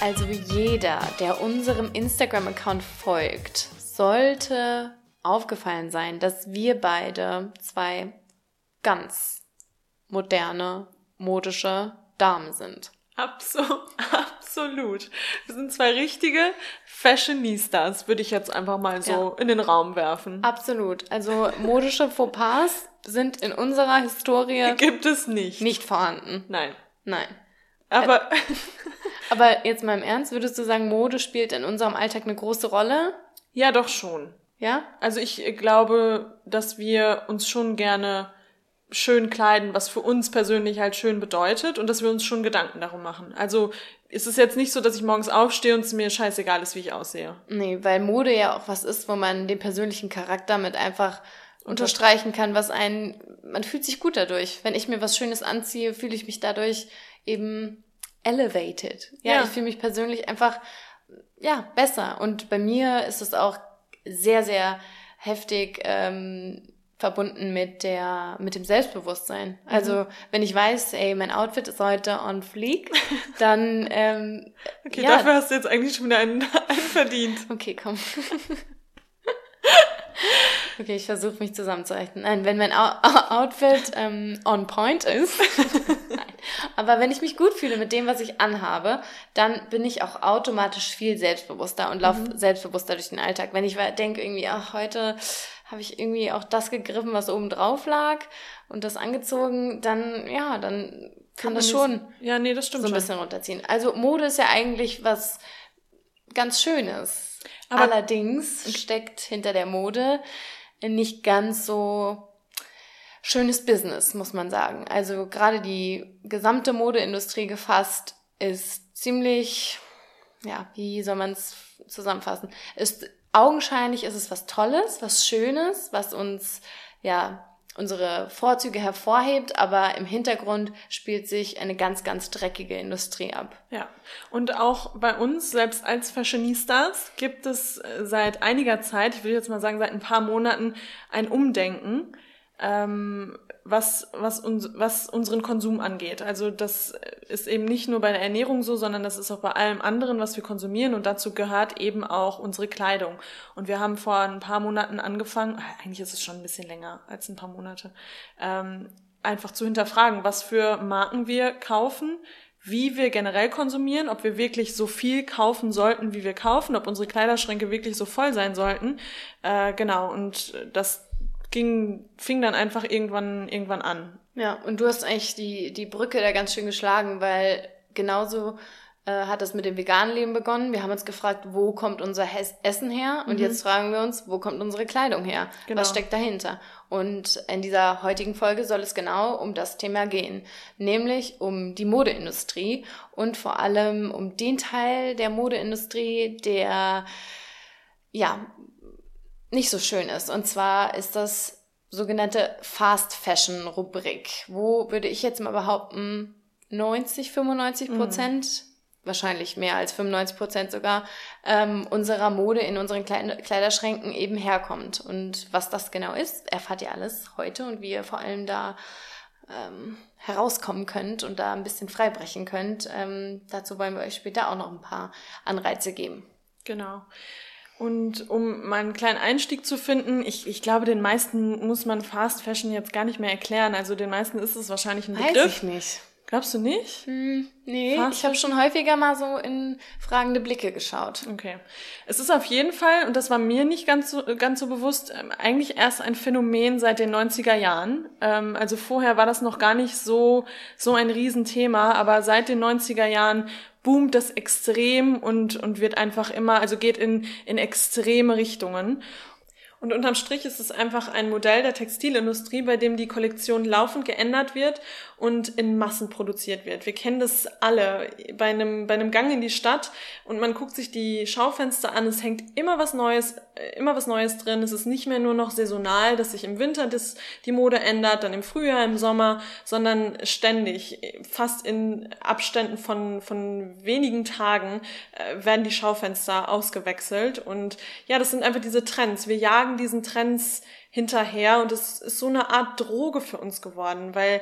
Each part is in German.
Also jeder, der unserem Instagram-Account folgt, sollte aufgefallen sein, dass wir beide zwei ganz moderne, modische Damen sind. Absolut, absolut. Wir sind zwei richtige Fashionistas, würde ich jetzt einfach mal so Ja. in den Raum werfen. Absolut. Also modische Fauxpas sind in unserer Historie Gibt es nicht. nicht vorhanden. Nein. Nein. Aber Aber jetzt mal im Ernst, würdest du sagen, Mode spielt in unserem Alltag eine große Rolle? ja, doch schon. Ja? Also ich glaube, dass wir uns schon gerne schön kleiden, was für uns persönlich halt schön bedeutet und dass wir uns schon Gedanken darum machen. Also es ist jetzt nicht so, dass ich morgens aufstehe und es mir scheißegal ist, wie ich aussehe. Nee, weil Mode ja auch was ist, wo man den persönlichen Charakter mit einfach unterstreichen kann, was einen, man fühlt sich gut dadurch. Wenn ich mir was Schönes anziehe, fühle ich mich dadurch eben elevated. Ja, Ja. ich fühle mich persönlich einfach, ja, besser. Und bei mir ist es auch sehr, sehr heftig, ähm, verbunden mit der, mit dem Selbstbewusstsein. Also, wenn ich weiß, ey, mein Outfit ist heute on fleek, dann, ähm, Okay, ja, dafür hast du jetzt eigentlich schon wieder einen, einen verdient. Okay, komm. Okay, ich versuche mich zusammenzuhalten. Nein, wenn mein Outfit ähm, on point ist. Nein. Aber wenn ich mich gut fühle mit dem, was ich anhabe, dann bin ich auch automatisch viel selbstbewusster und laufe selbstbewusster durch den Alltag. Wenn ich denke irgendwie, ach, heute habe ich irgendwie auch das gegriffen, was oben drauf lag und das angezogen, dann, ja, dann kann das schon Ja, nee, das stimmt so ein schon. bisschen runterziehen. Also Mode ist ja eigentlich was ganz Schönes. Aber- Allerdings steckt hinter der Mode nicht ganz so schönes Business, muss man sagen. Also gerade die gesamte Modeindustrie gefasst ist ziemlich, ja, wie soll man es zusammenfassen? Ist augenscheinlich ist es was Tolles, was Schönes, was uns ja unsere Vorzüge hervorhebt, aber im Hintergrund spielt sich eine ganz, ganz dreckige Industrie ab. Ja, und auch bei uns, selbst als Fashionistas, gibt es äh, seit einiger Zeit, ich will jetzt mal sagen seit ein paar Monaten, ein Umdenken, ähm, was, was, uns, was unseren Konsum angeht. Also das ist eben nicht nur bei der Ernährung so, sondern das ist auch bei allem anderen, was wir konsumieren und dazu gehört eben auch unsere Kleidung. Und wir haben vor ein paar Monaten angefangen, ah, eigentlich ist es schon ein bisschen länger als ein paar Monate, ähm, einfach zu hinterfragen, was für Marken wir kaufen, wie wir generell konsumieren, ob wir wirklich so viel kaufen sollten, wie wir kaufen, ob unsere Kleiderschränke wirklich so voll sein sollten. Äh, genau, und das ging, fing dann einfach irgendwann, irgendwann an. Ja, und du hast eigentlich die, die Brücke da ganz schön geschlagen, weil genauso äh, hat das mit dem veganen Leben begonnen. Wir haben uns gefragt, wo kommt unser Hes Essen her? Und jetzt fragen wir uns, wo kommt unsere Kleidung her? Genau. Was steckt dahinter? Und in dieser heutigen Folge soll es genau um das Thema gehen, nämlich um die Modeindustrie und vor allem um den Teil der Modeindustrie, der ja nicht so schön ist. Und zwar ist das sogenannte Fast Fashion Rubrik, wo würde ich jetzt mal behaupten, 90, 95 Prozent, wahrscheinlich mehr als 95 Prozent sogar, ähm, unserer Mode in unseren Kleid Kleiderschränken eben herkommt. Und was das genau ist, erfahrt ihr alles heute und wie ihr vor allem da ähm, herauskommen könnt und da ein bisschen freibrechen könnt. Ähm, dazu wollen wir euch später auch noch ein paar Anreize geben. Genau. Und um mal einen kleinen Einstieg zu finden, ich, ich glaube, den meisten muss man Fast Fashion jetzt gar nicht mehr erklären. Also den meisten ist es wahrscheinlich ein Weiß Begriff. ich nicht. Glaubst du nicht? Hm, nee, Fast ich habe schon häufiger mal so in fragende Blicke geschaut. Okay. Es ist auf jeden Fall, und das war mir nicht ganz so, ganz so bewusst, ähm, eigentlich erst ein Phänomen seit den 90er Jahren. Ähm, also vorher war das noch gar nicht so, so ein Riesenthema, aber seit den 90er Jahren boomt das extrem und, und wird einfach immer, also geht in, in extreme Richtungen. Und unterm Strich ist es einfach ein Modell der Textilindustrie, bei dem die Kollektion laufend geändert wird und in Massen produziert wird. Wir kennen das alle bei einem, bei einem Gang in die Stadt und man guckt sich die Schaufenster an, es hängt immer was Neues, äh, immer was Neues drin. Es ist nicht mehr nur noch saisonal, dass sich im Winter das, die Mode ändert, dann im Frühjahr, im Sommer, sondern ständig, fast in Abständen von, von wenigen Tagen äh, werden die Schaufenster ausgewechselt und ja, das sind einfach diese Trends. Wir jagen diesen Trends hinterher und es ist so eine Art Droge für uns geworden, weil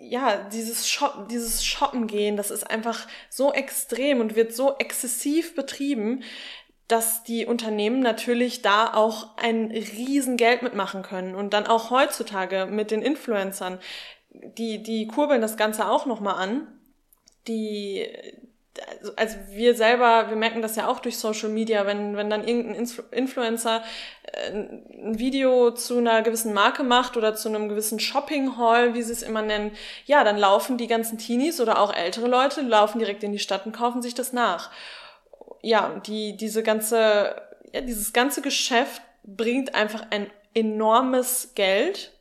ja, dieses Shoppen, dieses Shoppen gehen, das ist einfach so extrem und wird so exzessiv betrieben, dass die Unternehmen natürlich da auch ein Riesengeld mitmachen können und dann auch heutzutage mit den Influencern, die, die kurbeln das Ganze auch nochmal an. Die, also, also wir selber, wir merken das ja auch durch Social Media, wenn, wenn dann irgendein Influencer äh, ein Video zu einer gewissen Marke macht oder zu einem gewissen Shopping Hall, wie sie es immer nennen, ja, dann laufen die ganzen Teenies oder auch ältere Leute, laufen direkt in die Stadt und kaufen sich das nach. Ja, die, diese ganze, ja, dieses ganze Geschäft bringt einfach ein enormes Geld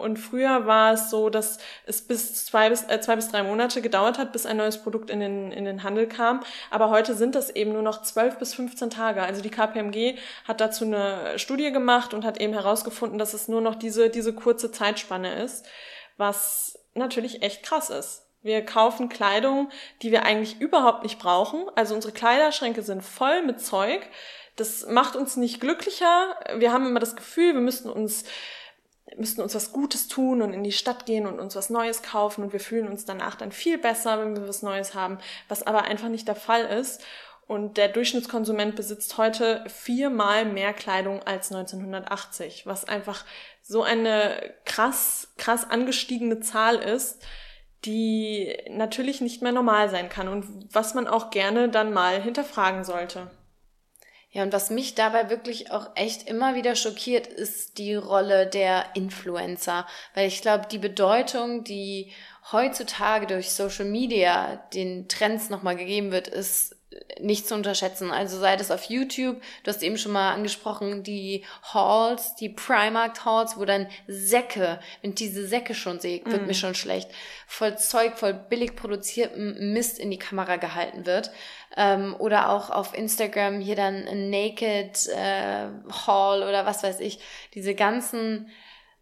und früher war es so, dass es bis zwei bis, äh, zwei bis drei Monate gedauert hat, bis ein neues Produkt in den, in den Handel kam. Aber heute sind das eben nur noch zwölf bis 15 Tage. Also die KPMG hat dazu eine Studie gemacht und hat eben herausgefunden, dass es nur noch diese, diese kurze Zeitspanne ist, was natürlich echt krass ist. Wir kaufen Kleidung, die wir eigentlich überhaupt nicht brauchen. Also unsere Kleiderschränke sind voll mit Zeug. Das macht uns nicht glücklicher. Wir haben immer das Gefühl, wir müssten uns müssten uns was Gutes tun und in die Stadt gehen und uns was Neues kaufen und wir fühlen uns danach dann viel besser, wenn wir was Neues haben, was aber einfach nicht der Fall ist. Und der Durchschnittskonsument besitzt heute viermal mehr Kleidung als 1980, was einfach so eine krass, krass angestiegene Zahl ist, die natürlich nicht mehr normal sein kann und was man auch gerne dann mal hinterfragen sollte. Ja, und was mich dabei wirklich auch echt immer wieder schockiert, ist die Rolle der Influencer. Weil ich glaube, die Bedeutung, die heutzutage durch Social Media den Trends nochmal gegeben wird, ist nicht zu unterschätzen. Also sei das auf YouTube, du hast eben schon mal angesprochen, die Halls, die Primark Halls, wo dann Säcke, wenn diese Säcke schon sehe, wird mm. mir schon schlecht, voll Zeug, voll billig produziertem Mist in die Kamera gehalten wird. Ähm, oder auch auf Instagram hier dann Naked äh, Hall oder was weiß ich, diese ganzen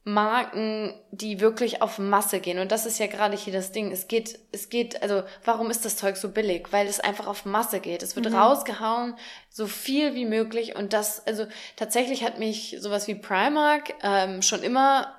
Marken, die wirklich auf Masse gehen. Und das ist ja gerade hier das Ding. Es geht, es geht, also warum ist das Zeug so billig? Weil es einfach auf Masse geht. Es wird mhm. rausgehauen, so viel wie möglich. Und das, also tatsächlich hat mich sowas wie Primark ähm, schon immer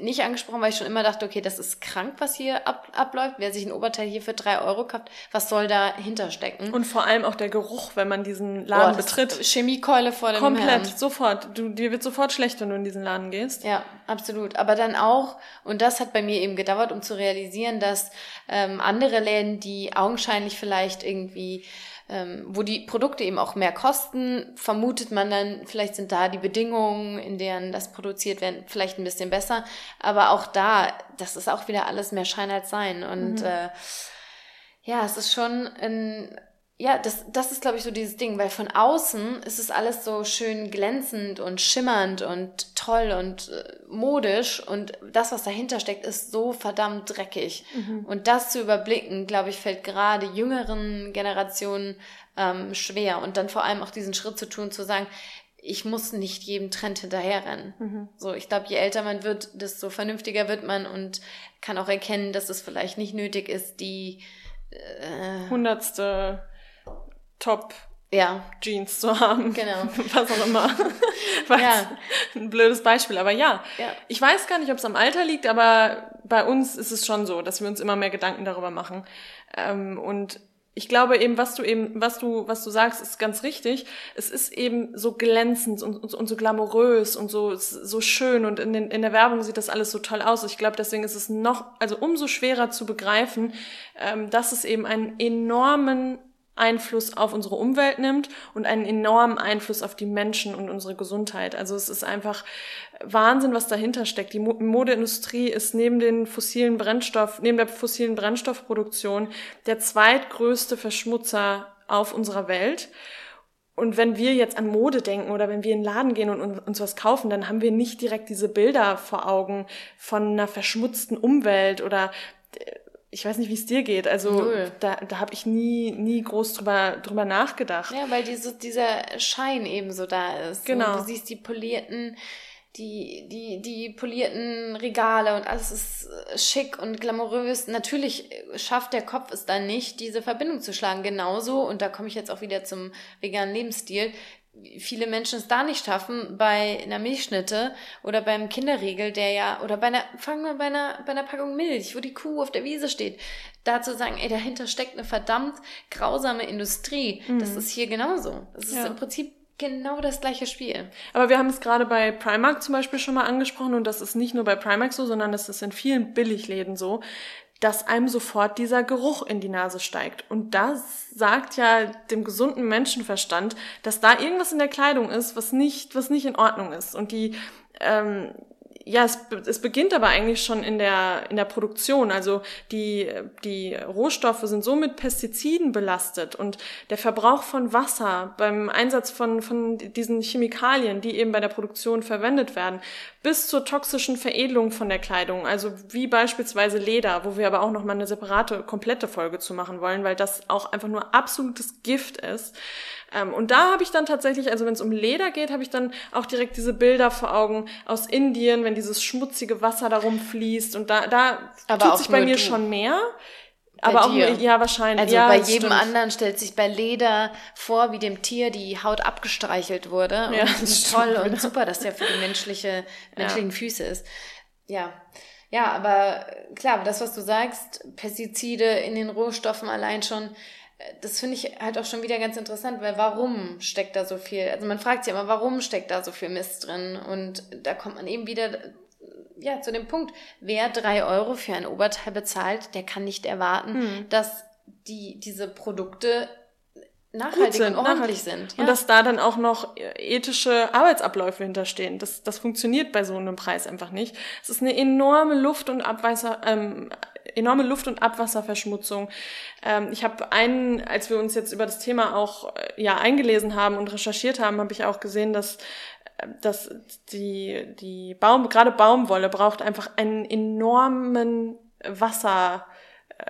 nicht angesprochen, weil ich schon immer dachte, okay, das ist krank, was hier ab, abläuft. Wer sich ein Oberteil hier für drei Euro kauft, was soll dahinter stecken? Und vor allem auch der Geruch, wenn man diesen Laden oh, betritt. Chemiekeule vor dem Komplett, Herrn. sofort. Du, dir wird sofort schlecht, wenn du in diesen Laden gehst. Ja, absolut. Aber dann auch, und das hat bei mir eben gedauert, um zu realisieren, dass ähm, andere Läden, die augenscheinlich vielleicht irgendwie ähm, wo die Produkte eben auch mehr kosten, vermutet man dann, vielleicht sind da die Bedingungen, in denen das produziert wird, vielleicht ein bisschen besser. Aber auch da, das ist auch wieder alles mehr Schein als Sein. Und mhm. äh, ja, es ist schon ein ja, das, das ist, glaube ich, so dieses Ding, weil von außen ist es alles so schön glänzend und schimmernd und toll und äh, modisch und das, was dahinter steckt, ist so verdammt dreckig. Mhm. Und das zu überblicken, glaube ich, fällt gerade jüngeren Generationen ähm, schwer und dann vor allem auch diesen Schritt zu tun, zu sagen, ich muss nicht jedem Trend hinterherrennen. Mhm. So, ich glaube, je älter man wird, desto vernünftiger wird man und kann auch erkennen, dass es vielleicht nicht nötig ist, die äh, hundertste Top ja. Jeans zu haben. Genau. Was auch immer. ja. Ein blödes Beispiel, aber ja. ja. Ich weiß gar nicht, ob es am Alter liegt, aber bei uns ist es schon so, dass wir uns immer mehr Gedanken darüber machen. Ähm, und ich glaube eben, was du eben, was du, was du sagst, ist ganz richtig. Es ist eben so glänzend und, und, und so glamourös und so, so schön und in, den, in der Werbung sieht das alles so toll aus. Ich glaube, deswegen ist es noch, also umso schwerer zu begreifen, ähm, dass es eben einen enormen Einfluss auf unsere Umwelt nimmt und einen enormen Einfluss auf die Menschen und unsere Gesundheit. Also es ist einfach Wahnsinn, was dahinter steckt. Die Modeindustrie ist neben den fossilen Brennstoff, neben der fossilen Brennstoffproduktion der zweitgrößte Verschmutzer auf unserer Welt. Und wenn wir jetzt an Mode denken oder wenn wir in den Laden gehen und uns was kaufen, dann haben wir nicht direkt diese Bilder vor Augen von einer verschmutzten Umwelt oder ich weiß nicht, wie es dir geht. Also Null. da, da habe ich nie, nie groß drüber, drüber nachgedacht. Ja, weil diese, dieser Schein eben so da ist. Genau. Und du siehst die polierten, die, die, die polierten Regale und alles ist äh, schick und glamourös. Natürlich schafft der Kopf es dann nicht, diese Verbindung zu schlagen. Genauso, und da komme ich jetzt auch wieder zum veganen Lebensstil, viele Menschen es da nicht schaffen, bei einer Milchschnitte oder beim Kinderriegel, der ja, oder bei einer, fangen wir bei einer, bei einer Packung Milch, wo die Kuh auf der Wiese steht, da zu sagen, ey, dahinter steckt eine verdammt grausame Industrie. Mhm. Das ist hier genauso. Das ist ja. im Prinzip genau das gleiche Spiel. Aber wir haben es gerade bei Primark zum Beispiel schon mal angesprochen und das ist nicht nur bei Primark so, sondern das ist in vielen Billigläden so dass einem sofort dieser Geruch in die Nase steigt. Und das sagt ja dem gesunden Menschenverstand, dass da irgendwas in der Kleidung ist, was nicht, was nicht in Ordnung ist. Und die ähm, ja, es, es beginnt aber eigentlich schon in der, in der Produktion. Also die, die Rohstoffe sind so mit Pestiziden belastet und der Verbrauch von Wasser beim Einsatz von, von diesen Chemikalien, die eben bei der Produktion verwendet werden, bis zur toxischen Veredelung von der Kleidung. Also wie beispielsweise Leder, wo wir aber auch nochmal eine separate, komplette Folge zu machen wollen, weil das auch einfach nur absolutes Gift ist. Ähm, und da habe ich dann tatsächlich, also wenn es um Leder geht, habe ich dann auch direkt diese Bilder vor Augen aus Indien, wenn dieses schmutzige Wasser darum fließt. Und da, da Aber tut sich bei mir du. schon mehr. Bei aber dir. auch, ja, wahrscheinlich. Also ja, bei jedem stimmt. anderen stellt sich bei Leder vor, wie dem Tier die Haut abgestreichelt wurde. Ja, und wie toll und wieder. super, dass der für die menschliche, menschlichen ja. Füße ist. Ja. Ja, aber klar, das, was du sagst, Pestizide in den Rohstoffen allein schon, das finde ich halt auch schon wieder ganz interessant, weil warum steckt da so viel? Also man fragt sich immer, warum steckt da so viel Mist drin? Und da kommt man eben wieder ja, zu dem Punkt, wer drei Euro für ein Oberteil bezahlt, der kann nicht erwarten, hm. dass die, diese Produkte nachhaltig sind, und ordentlich sind. Ja. Und dass da dann auch noch ethische Arbeitsabläufe hinterstehen. Das, das funktioniert bei so einem Preis einfach nicht. Es ist eine enorme Luft- und Abwasser, ähm, enorme Luft- und Abwasserverschmutzung. Ähm, ich habe einen, als wir uns jetzt über das Thema auch äh, ja eingelesen haben und recherchiert haben, habe ich auch gesehen, dass äh, dass die die Baum gerade Baumwolle braucht einfach einen enormen Wasser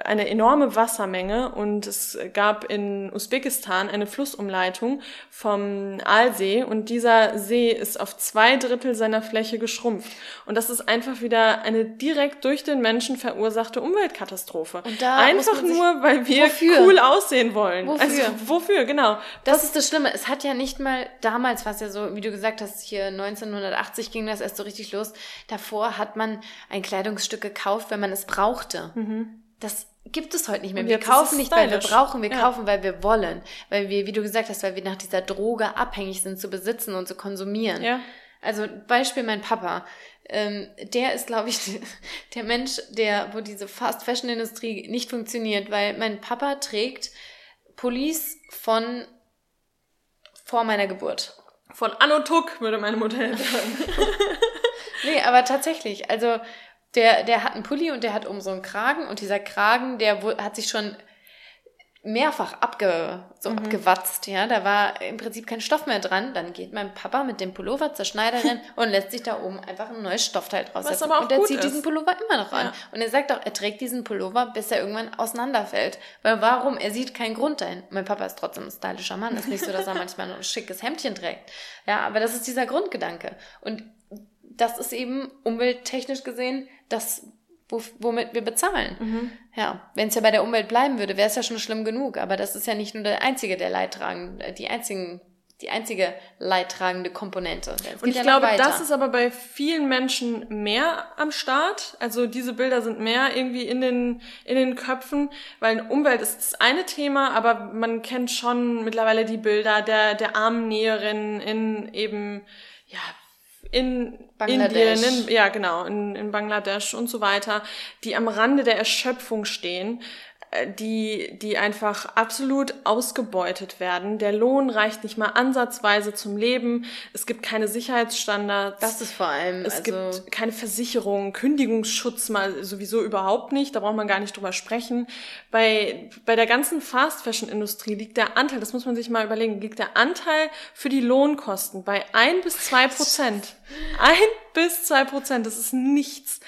eine enorme Wassermenge und es gab in Usbekistan eine Flussumleitung vom Aalsee und dieser See ist auf zwei Drittel seiner Fläche geschrumpft. Und das ist einfach wieder eine direkt durch den Menschen verursachte Umweltkatastrophe. Und da einfach nur, weil wir wofür? cool aussehen wollen. Wofür? Also, wofür, genau. Das, das ist das Schlimme. Es hat ja nicht mal damals, was ja so, wie du gesagt hast, hier 1980 ging das erst so richtig los. Davor hat man ein Kleidungsstück gekauft, wenn man es brauchte. Mhm das gibt es heute nicht mehr. Wir kaufen nicht, weil wir brauchen, wir ja. kaufen, weil wir wollen. Weil wir, wie du gesagt hast, weil wir nach dieser Droge abhängig sind, zu besitzen und zu konsumieren. Ja. Also Beispiel mein Papa. Ähm, der ist, glaube ich, der Mensch, der, wo diese Fast-Fashion-Industrie nicht funktioniert, weil mein Papa trägt Police von vor meiner Geburt. Von Anno Tuck, würde meine Mutter sagen. nee, aber tatsächlich. Also der, der hat einen Pulli und der hat um so einen Kragen und dieser Kragen, der hat sich schon mehrfach abge, so mhm. abgewatzt, ja, da war im Prinzip kein Stoff mehr dran, dann geht mein Papa mit dem Pullover zur Schneiderin und lässt sich da oben einfach ein neues Stoffteil draus Was aber auch und er zieht ist. diesen Pullover immer noch an. Ja. Und er sagt auch, er trägt diesen Pullover, bis er irgendwann auseinanderfällt. Weil warum? Er sieht keinen Grund dahin. Mein Papa ist trotzdem ein stylischer Mann, ist nicht so, dass er manchmal ein schickes Hemdchen trägt. Ja, aber das ist dieser Grundgedanke. Und das ist eben umwelttechnisch gesehen das, womit wir bezahlen. Mhm. Ja, wenn es ja bei der Umwelt bleiben würde, wäre es ja schon schlimm genug. Aber das ist ja nicht nur der einzige, der Leidtragende, die einzigen die einzige leidtragende Komponente. Und ich ja glaube, das ist aber bei vielen Menschen mehr am Start. Also diese Bilder sind mehr irgendwie in den, in den Köpfen, weil Umwelt ist das eine Thema, aber man kennt schon mittlerweile die Bilder der, der armen Näherin in eben, ja, in Indien, in, ja genau, in, in Bangladesch und so weiter, die am Rande der Erschöpfung stehen die, die einfach absolut ausgebeutet werden. Der Lohn reicht nicht mal ansatzweise zum Leben. Es gibt keine Sicherheitsstandards. Das ist vor allem. Es also gibt keine Versicherung, Kündigungsschutz mal sowieso überhaupt nicht. Da braucht man gar nicht drüber sprechen. Bei, bei der ganzen Fast Fashion Industrie liegt der Anteil, das muss man sich mal überlegen, liegt der Anteil für die Lohnkosten bei ein bis zwei Prozent. Ein bis zwei Prozent. Das ist nichts.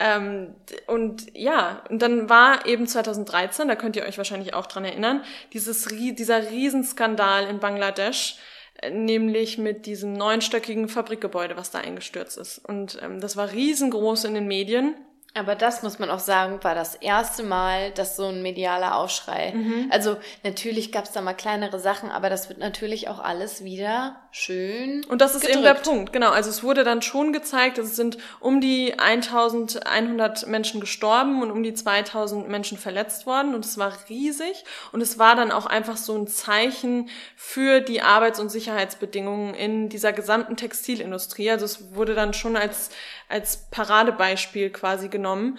Ähm, und ja, und dann war eben 2013, da könnt ihr euch wahrscheinlich auch dran erinnern, dieses, dieser Riesenskandal in Bangladesch, äh, nämlich mit diesem neunstöckigen Fabrikgebäude, was da eingestürzt ist. Und ähm, das war riesengroß in den Medien. Aber das muss man auch sagen, war das erste Mal, dass so ein medialer Aufschrei. Mhm. Also natürlich gab es da mal kleinere Sachen, aber das wird natürlich auch alles wieder schön. Und das ist gedrückt. eben der Punkt, genau. Also es wurde dann schon gezeigt, es sind um die 1100 Menschen gestorben und um die 2000 Menschen verletzt worden und es war riesig und es war dann auch einfach so ein Zeichen für die Arbeits- und Sicherheitsbedingungen in dieser gesamten Textilindustrie. Also es wurde dann schon als als Paradebeispiel quasi genommen.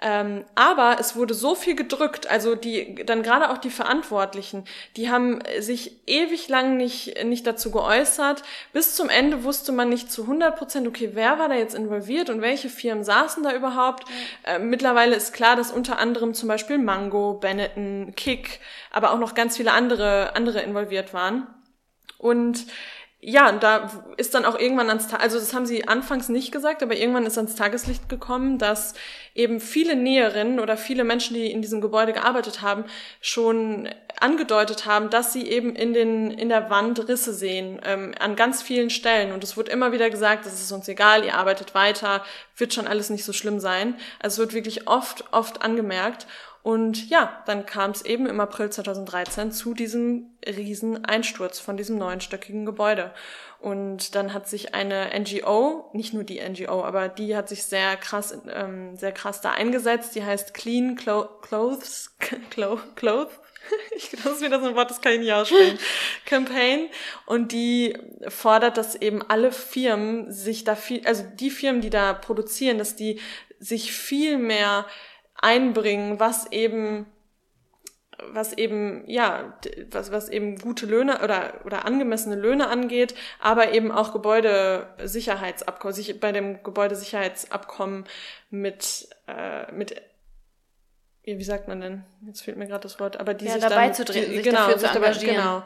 Ähm, aber es wurde so viel gedrückt, also die, dann gerade auch die Verantwortlichen, die haben sich ewig lang nicht, nicht dazu geäußert. Bis zum Ende wusste man nicht zu 100 Prozent, okay, wer war da jetzt involviert und welche Firmen saßen da überhaupt. Äh, mittlerweile ist klar, dass unter anderem zum Beispiel Mango, Benetton, Kick, aber auch noch ganz viele andere, andere involviert waren. Und ja, und da ist dann auch irgendwann ans Tag, also das haben sie anfangs nicht gesagt, aber irgendwann ist ans Tageslicht gekommen, dass eben viele Näherinnen oder viele Menschen, die in diesem Gebäude gearbeitet haben, schon angedeutet haben, dass sie eben in den in der Wand Risse sehen ähm, an ganz vielen Stellen und es wird immer wieder gesagt, das ist uns egal, ihr arbeitet weiter, wird schon alles nicht so schlimm sein. Also es wird wirklich oft oft angemerkt und ja, dann kam es eben im April 2013 zu diesem riesen Einsturz von diesem neunstöckigen Gebäude. Und dann hat sich eine NGO, nicht nur die NGO, aber die hat sich sehr krass, ähm, sehr krass da eingesetzt. Die heißt Clean Clo Clothes, Clo Clothes, ich das ist wieder so ein Wort, das kann ich nicht aussprechen. Campaign. Und die fordert, dass eben alle Firmen sich da viel, also die Firmen, die da produzieren, dass die sich viel mehr einbringen, was eben was eben ja was was eben gute Löhne oder oder angemessene Löhne angeht, aber eben auch Gebäudesicherheitsabkommen, sich bei dem Gebäudesicherheitsabkommen mit äh, mit wie sagt man denn? Jetzt fehlt mir gerade das Wort, aber die ja, sich dabei dann, zu treten, die, sich genau, dafür zu engagieren. Genau.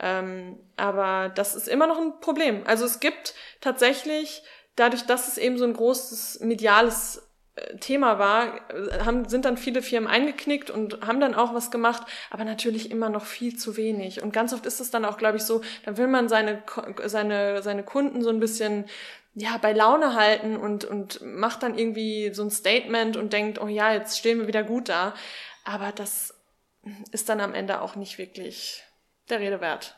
Ähm, aber das ist immer noch ein Problem. Also es gibt tatsächlich dadurch, dass es eben so ein großes mediales Thema war, haben, sind dann viele Firmen eingeknickt und haben dann auch was gemacht, aber natürlich immer noch viel zu wenig. Und ganz oft ist es dann auch, glaube ich, so, dann will man seine, seine, seine Kunden so ein bisschen ja, bei Laune halten und, und macht dann irgendwie so ein Statement und denkt, oh ja, jetzt stehen wir wieder gut da. Aber das ist dann am Ende auch nicht wirklich der Rede wert.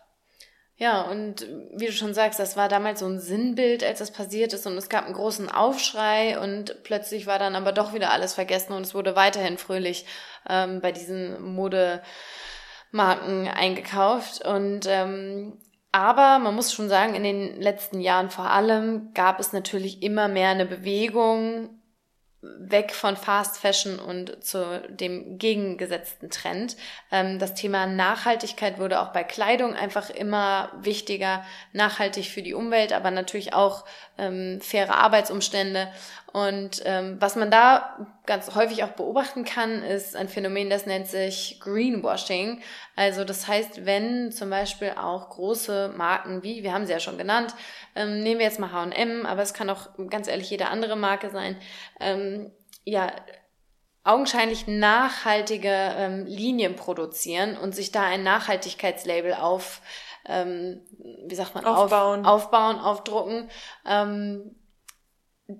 Ja, und wie du schon sagst, das war damals so ein Sinnbild, als das passiert ist und es gab einen großen Aufschrei und plötzlich war dann aber doch wieder alles vergessen und es wurde weiterhin fröhlich ähm, bei diesen Modemarken eingekauft. Und ähm, aber man muss schon sagen, in den letzten Jahren vor allem gab es natürlich immer mehr eine Bewegung weg von Fast Fashion und zu dem gegengesetzten Trend. Ähm, das Thema Nachhaltigkeit wurde auch bei Kleidung einfach immer wichtiger. Nachhaltig für die Umwelt, aber natürlich auch ähm, faire Arbeitsumstände. Und ähm, was man da ganz häufig auch beobachten kann, ist ein Phänomen, das nennt sich Greenwashing. Also das heißt, wenn zum Beispiel auch große Marken wie, wir haben sie ja schon genannt, ähm, nehmen wir jetzt mal H&M, aber es kann auch ganz ehrlich jede andere Marke sein, ähm, ja, augenscheinlich nachhaltige ähm, Linien produzieren und sich da ein Nachhaltigkeitslabel auf, ähm, wie sagt man, aufbauen, auf, aufbauen aufdrucken. Ähm,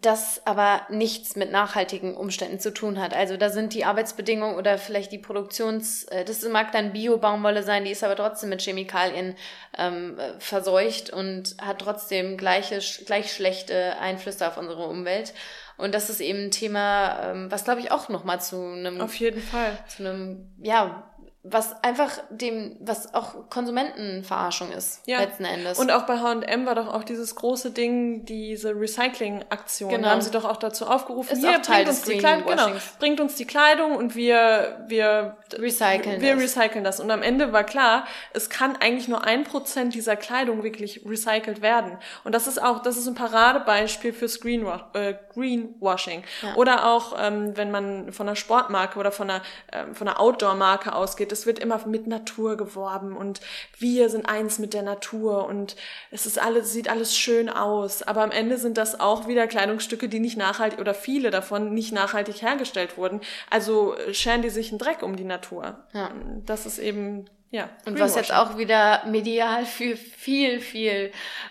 das aber nichts mit nachhaltigen Umständen zu tun hat. Also da sind die Arbeitsbedingungen oder vielleicht die Produktions, äh, das mag dann Bio-Baumwolle sein, die ist aber trotzdem mit Chemikalien ähm, verseucht und hat trotzdem gleiche, gleich schlechte Einflüsse auf unsere Umwelt. Und das ist eben ein Thema, ähm, was glaube ich auch nochmal zu einem auf jeden Fall zu einem ja was einfach dem, was auch Konsumentenverarschung ist, ja. letzten Endes. Und auch bei H&M war doch auch dieses große Ding, diese Recycling-Aktion. Genau. Da haben sie doch auch dazu aufgerufen, ist hier, bringt uns die Kleidung, genau, bringt uns die Kleidung und wir, wir recyceln wir das. recyceln das. Und am Ende war klar, es kann eigentlich nur ein Prozent dieser Kleidung wirklich recycelt werden. Und das ist auch, das ist ein Paradebeispiel fürs Greenwash, äh, Greenwashing. Ja. Oder auch, ähm, wenn man von einer Sportmarke oder von einer, ähm, von einer Outdoor-Marke ausgeht, aussieht. Es wird immer mit Natur geworben und wir sind eins mit der Natur und es ist alles, sieht alles schön aus. Aber am Ende sind das auch wieder Kleidungsstücke, die nicht nachhaltig oder viele davon nicht nachhaltig hergestellt wurden. Also scheren die sich einen Dreck um die Natur. Ja. Das ist eben ja, und was jetzt auch wieder medial für viel, viel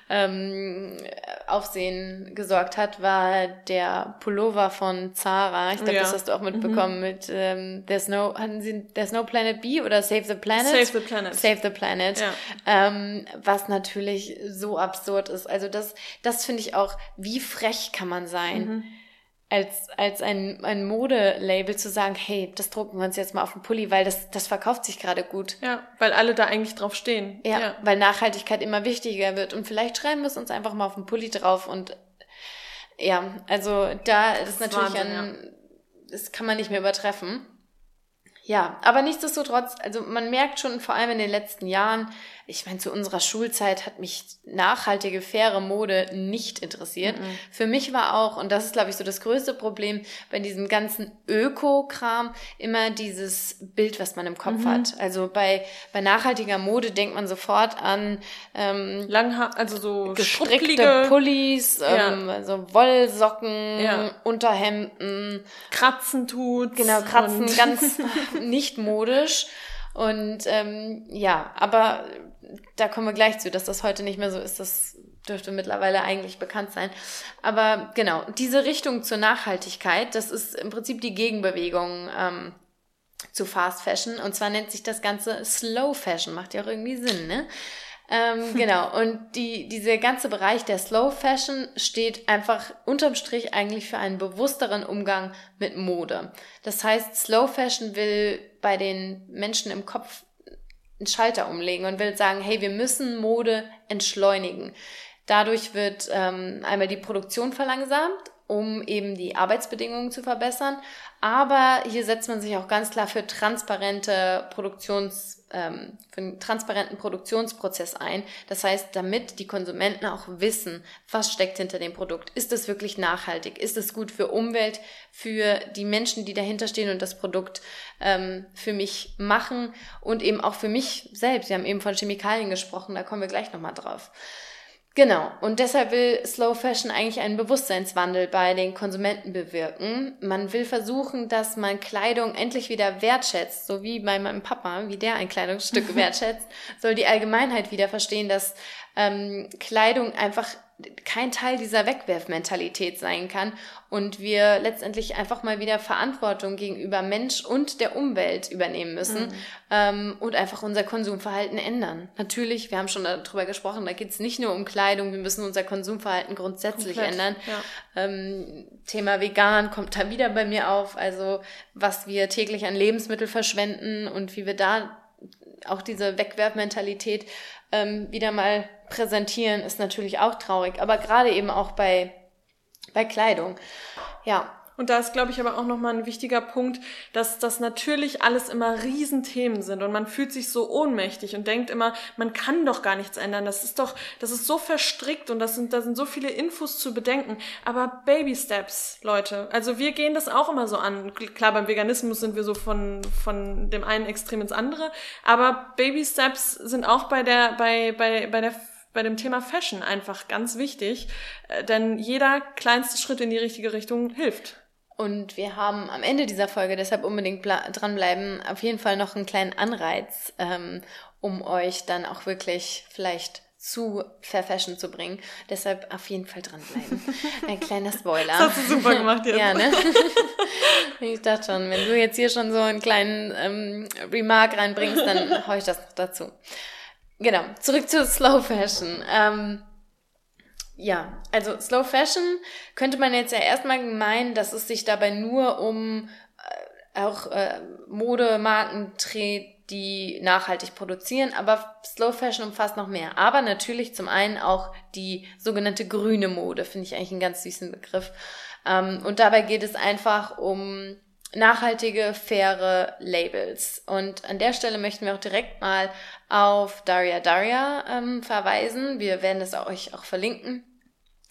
ähm, Aufsehen gesorgt hat, war der Pullover von Zara. Ich glaube, ja. das hast du auch mitbekommen mhm. mit ähm, There's No, hatten sie There's No Planet B oder Save the Planet? Save the Planet. Save the Planet. Ja. Ähm, was natürlich so absurd ist. Also das, das finde ich auch, wie frech kann man sein? Mhm als, als ein, ein Modelabel zu sagen, hey, das drucken wir uns jetzt mal auf den Pulli, weil das, das verkauft sich gerade gut. Ja, weil alle da eigentlich drauf stehen. Ja, ja, weil Nachhaltigkeit immer wichtiger wird. Und vielleicht schreiben wir es uns einfach mal auf den Pulli drauf und ja, also da das ist natürlich Wahnsinn, ein, ja. das kann man nicht mehr übertreffen. Ja, aber nichtsdestotrotz, also man merkt schon vor allem in den letzten Jahren, ich meine, zu unserer Schulzeit hat mich nachhaltige, faire Mode nicht interessiert. Mhm. Für mich war auch, und das ist, glaube ich, so das größte Problem bei diesem ganzen Öko-Kram, immer dieses Bild, was man im Kopf mhm. hat. Also bei, bei nachhaltiger Mode denkt man sofort an ähm, Langhaar, also so gestrickte Pullis, ähm, ja. also Wollsocken, ja. Unterhemden. Kratzen tut. Genau, Kratzen, ganz nicht modisch. Und ähm, ja, aber da kommen wir gleich zu, dass das heute nicht mehr so ist. Das dürfte mittlerweile eigentlich bekannt sein. Aber genau, diese Richtung zur Nachhaltigkeit, das ist im Prinzip die Gegenbewegung ähm, zu Fast Fashion. Und zwar nennt sich das Ganze Slow Fashion. Macht ja auch irgendwie Sinn, ne? Ähm, genau, und die, dieser ganze Bereich der Slow Fashion steht einfach unterm Strich eigentlich für einen bewussteren Umgang mit Mode. Das heißt, Slow Fashion will bei den Menschen im Kopf einen Schalter umlegen und will sagen, hey, wir müssen Mode entschleunigen. Dadurch wird ähm, einmal die Produktion verlangsamt, um eben die Arbeitsbedingungen zu verbessern. Aber hier setzt man sich auch ganz klar für transparente Produktions, ähm, für einen transparenten Produktionsprozess ein. Das heißt, damit die Konsumenten auch wissen, was steckt hinter dem Produkt. Ist es wirklich nachhaltig? Ist es gut für Umwelt, für die Menschen, die dahinter stehen und das Produkt ähm, für mich machen und eben auch für mich selbst. Wir haben eben von Chemikalien gesprochen, da kommen wir gleich nochmal drauf. Genau, und deshalb will Slow Fashion eigentlich einen Bewusstseinswandel bei den Konsumenten bewirken. Man will versuchen, dass man Kleidung endlich wieder wertschätzt, so wie bei meinem Papa, wie der ein Kleidungsstück wertschätzt, soll die Allgemeinheit wieder verstehen, dass ähm, Kleidung einfach kein Teil dieser Wegwerfmentalität sein kann und wir letztendlich einfach mal wieder Verantwortung gegenüber Mensch und der Umwelt übernehmen müssen mhm. ähm, und einfach unser Konsumverhalten ändern. Natürlich, wir haben schon darüber gesprochen, da geht es nicht nur um Kleidung, wir müssen unser Konsumverhalten grundsätzlich Komplett, ändern. Ja. Ähm, Thema vegan kommt da wieder bei mir auf, also was wir täglich an Lebensmittel verschwenden und wie wir da auch diese Wegwerfmentalität ähm, wieder mal präsentieren, ist natürlich auch traurig. Aber gerade eben auch bei, bei Kleidung. Ja, und da ist, glaube ich, aber auch nochmal ein wichtiger Punkt, dass das natürlich alles immer Riesenthemen sind und man fühlt sich so ohnmächtig und denkt immer, man kann doch gar nichts ändern. Das ist doch, das ist so verstrickt und das sind, da sind so viele Infos zu bedenken. Aber Baby Steps, Leute. Also wir gehen das auch immer so an. Klar, beim Veganismus sind wir so von, von dem einen Extrem ins andere. Aber Baby Steps sind auch bei der, bei, bei, bei der bei dem Thema Fashion einfach ganz wichtig, äh, denn jeder kleinste Schritt in die richtige Richtung hilft. Und wir haben am Ende dieser Folge, deshalb unbedingt dranbleiben, auf jeden Fall noch einen kleinen Anreiz, ähm, um euch dann auch wirklich vielleicht zu Fair Fashion zu bringen. Deshalb auf jeden Fall dranbleiben. Ein kleiner Spoiler. Das hast du super gemacht jetzt. ja, ne? Ich dachte schon, wenn du jetzt hier schon so einen kleinen ähm, Remark reinbringst, dann hau ich das noch dazu. Genau, zurück zu Slow Fashion. Ähm, ja, also Slow Fashion könnte man jetzt ja erstmal meinen, dass es sich dabei nur um äh, auch äh, Modemarken dreht, die nachhaltig produzieren, aber Slow Fashion umfasst noch mehr. Aber natürlich zum einen auch die sogenannte grüne Mode, finde ich eigentlich einen ganz süßen Begriff. Ähm, und dabei geht es einfach um nachhaltige, faire Labels. Und an der Stelle möchten wir auch direkt mal auf Daria Daria ähm, verweisen. Wir werden es euch auch verlinken.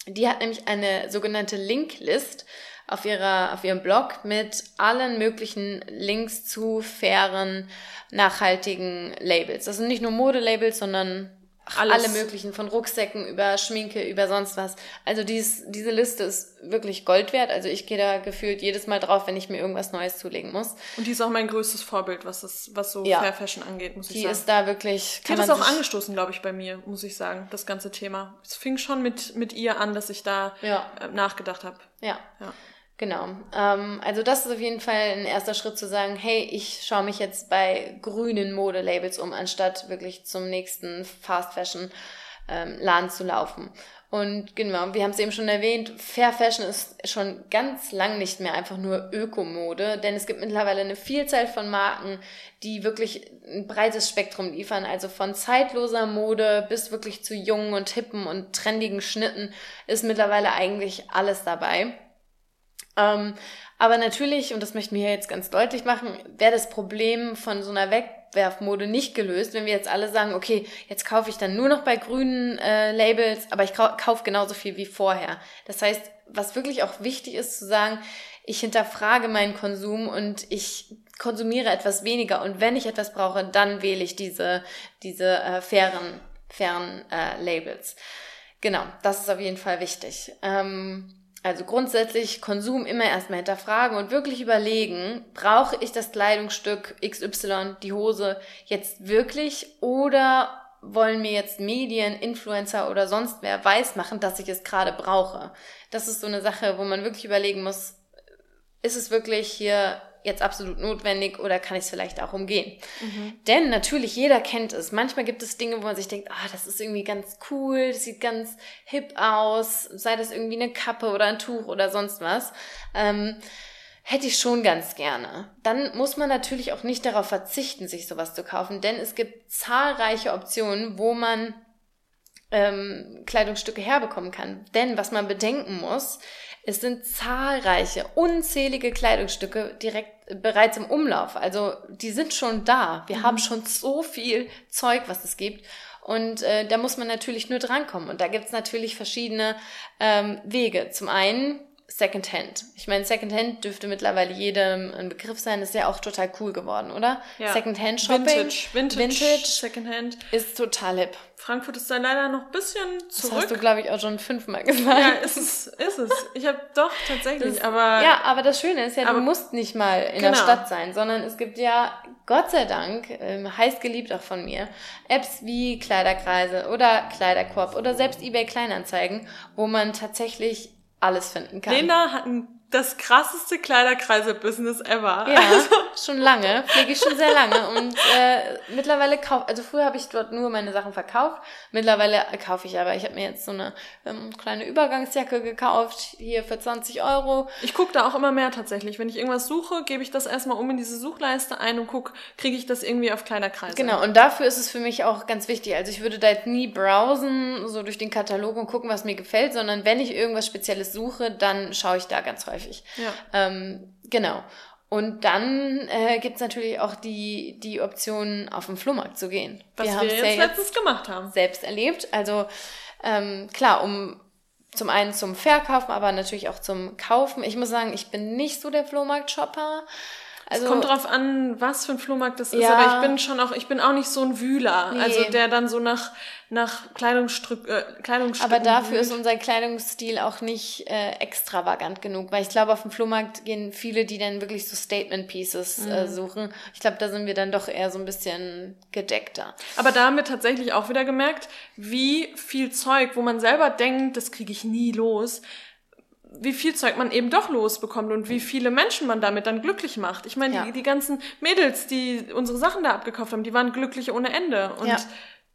Die hat nämlich eine sogenannte Linklist, auf ihrer, auf ihrem Blog mit allen möglichen Links zu fairen, nachhaltigen Labels. Das sind nicht nur Modelabels, sondern alles. alle möglichen, von Rucksäcken über Schminke, über sonst was. Also dies, diese Liste ist wirklich Gold wert. Also ich gehe da gefühlt jedes Mal drauf, wenn ich mir irgendwas Neues zulegen muss. Und die ist auch mein größtes Vorbild, was das, was so ja. Fair Fashion angeht, muss die ich sagen. Die ist da wirklich. Kann die hat es auch angestoßen, glaube ich, bei mir, muss ich sagen, das ganze Thema. Es fing schon mit mit ihr an, dass ich da ja. äh, nachgedacht habe. Ja. ja. Genau. Ähm, also das ist auf jeden Fall ein erster Schritt zu sagen, hey, ich schaue mich jetzt bei grünen Modelabels um, anstatt wirklich zum nächsten Fast Fashion ähm, Laden zu laufen. Und genau, wir haben es eben schon erwähnt, Fair Fashion ist schon ganz lang nicht mehr einfach nur Ökomode, denn es gibt mittlerweile eine Vielzahl von Marken, die wirklich ein breites Spektrum liefern, also von zeitloser Mode bis wirklich zu jungen und hippen und trendigen Schnitten ist mittlerweile eigentlich alles dabei. Ähm, aber natürlich, und das möchten wir jetzt ganz deutlich machen, wäre das Problem von so einer Wegwerfmode nicht gelöst, wenn wir jetzt alle sagen, okay, jetzt kaufe ich dann nur noch bei grünen äh, Labels, aber ich kaufe genauso viel wie vorher. Das heißt, was wirklich auch wichtig ist zu sagen, ich hinterfrage meinen Konsum und ich konsumiere etwas weniger und wenn ich etwas brauche, dann wähle ich diese, diese äh, fairen, fairen äh, Labels. Genau, das ist auf jeden Fall wichtig. Ähm, also grundsätzlich Konsum immer erstmal hinterfragen und wirklich überlegen, brauche ich das Kleidungsstück XY, die Hose jetzt wirklich oder wollen mir jetzt Medien, Influencer oder sonst wer weiß machen, dass ich es gerade brauche. Das ist so eine Sache, wo man wirklich überlegen muss, ist es wirklich hier jetzt absolut notwendig oder kann ich es vielleicht auch umgehen? Mhm. Denn natürlich, jeder kennt es. Manchmal gibt es Dinge, wo man sich denkt, ah, das ist irgendwie ganz cool, das sieht ganz hip aus, sei das irgendwie eine Kappe oder ein Tuch oder sonst was. Ähm, hätte ich schon ganz gerne. Dann muss man natürlich auch nicht darauf verzichten, sich sowas zu kaufen, denn es gibt zahlreiche Optionen, wo man ähm, Kleidungsstücke herbekommen kann. Denn was man bedenken muss, es sind zahlreiche, unzählige Kleidungsstücke direkt bereits im Umlauf. Also die sind schon da. Wir mhm. haben schon so viel Zeug, was es gibt. Und äh, da muss man natürlich nur drankommen. Und da gibt's natürlich verschiedene ähm, Wege. Zum einen Secondhand. Ich meine, Secondhand dürfte mittlerweile jedem ein Begriff sein. ist ja auch total cool geworden, oder? Ja. Secondhand Shopping. Vintage. Vintage. Vintage. Secondhand. Ist total hip. Frankfurt ist da leider noch ein bisschen zurück. Das hast du, glaube ich, auch schon fünfmal gesagt. Ja, ist es, ist es. Ich habe doch tatsächlich, das, aber... Ja, aber das Schöne ist ja, aber, du musst nicht mal in genau. der Stadt sein, sondern es gibt ja, Gott sei Dank, ähm, heiß geliebt auch von mir, Apps wie Kleiderkreise oder Kleiderkorb oder selbst eBay Kleinanzeigen, wo man tatsächlich alles finden kann. Lena hat ein das krasseste Kleiderkreise-Business ever. Ja, also. schon lange, pflege ich schon sehr lange und äh, mittlerweile kaufe, also früher habe ich dort nur meine Sachen verkauft, mittlerweile kaufe ich aber, ich habe mir jetzt so eine ähm, kleine Übergangsjacke gekauft, hier für 20 Euro. Ich gucke da auch immer mehr tatsächlich. Wenn ich irgendwas suche, gebe ich das erstmal um in diese Suchleiste ein und gucke, kriege ich das irgendwie auf Kleiderkreise. Genau, und dafür ist es für mich auch ganz wichtig. Also ich würde da jetzt nie browsen, so durch den Katalog und gucken, was mir gefällt, sondern wenn ich irgendwas Spezielles suche, dann schaue ich da ganz häufig häufig. Ja. Ähm, genau. Und dann äh, gibt natürlich auch die, die Option, auf den Flohmarkt zu gehen. Was wir, wir jetzt letztens gemacht haben. Selbst erlebt. Also ähm, klar, um zum einen zum Verkaufen, aber natürlich auch zum Kaufen. Ich muss sagen, ich bin nicht so der Flohmarkt-Shopper. Also, es kommt drauf an, was für ein Flohmarkt das ist, ja, aber ich bin schon auch, ich bin auch nicht so ein Wühler, nee. also der dann so nach nach Kleidungsstück, äh, Kleidungsstücken. Aber dafür wühlt. ist unser Kleidungsstil auch nicht äh, extravagant genug, weil ich glaube, auf dem Flohmarkt gehen viele, die dann wirklich so Statement Pieces äh, mhm. äh, suchen. Ich glaube, da sind wir dann doch eher so ein bisschen gedeckter. Aber da haben wir tatsächlich auch wieder gemerkt, wie viel Zeug, wo man selber denkt, das kriege ich nie los, wie viel Zeug man eben doch losbekommt und wie viele Menschen man damit dann glücklich macht. Ich meine, ja. die, die ganzen Mädels, die unsere Sachen da abgekauft haben, die waren glücklich ohne Ende. Und ja.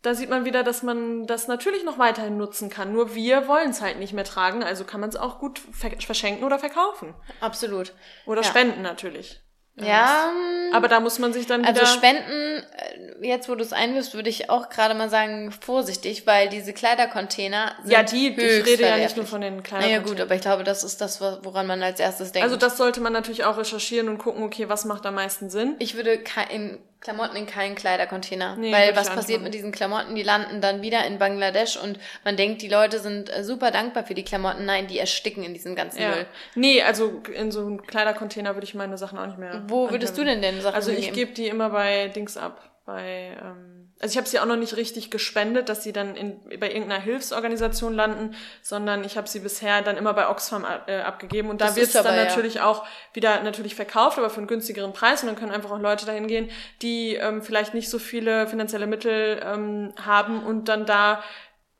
da sieht man wieder, dass man das natürlich noch weiterhin nutzen kann. Nur wir wollen es halt nicht mehr tragen, also kann man es auch gut verschenken oder verkaufen. Absolut. Oder ja. spenden natürlich. Ja. Aber da muss man sich dann also wieder... Also Spenden, äh, jetzt, wo du es einwirfst, würde ich auch gerade mal sagen, vorsichtig, weil diese Kleidercontainer sind Ja, die, ich rede ja nicht nur von den Kleidercontainern. Naja, gut, aber ich glaube, das ist das, woran man als erstes denkt. Also das sollte man natürlich auch recherchieren und gucken, okay, was macht am meisten Sinn? Ich würde in Klamotten in keinen Kleidercontainer. Nee, weil was passiert mit diesen Klamotten? Die landen dann wieder in Bangladesch und man denkt, die Leute sind äh, super dankbar für die Klamotten. Nein, die ersticken in diesem ganzen ja. Müll. Nee, also in so einem Kleidercontainer würde ich meine Sachen auch nicht mehr. Wo würdest du denn denn Sachen Also ich gebe die immer bei Dings ab. Bei, ähm, also ich habe sie auch noch nicht richtig gespendet, dass sie dann in, bei irgendeiner Hilfsorganisation landen, sondern ich habe sie bisher dann immer bei Oxfam äh, abgegeben. Und da wird es dann ja. natürlich auch wieder natürlich verkauft, aber für einen günstigeren Preis. Und dann können einfach auch Leute dahin gehen, die ähm, vielleicht nicht so viele finanzielle Mittel ähm, haben und dann da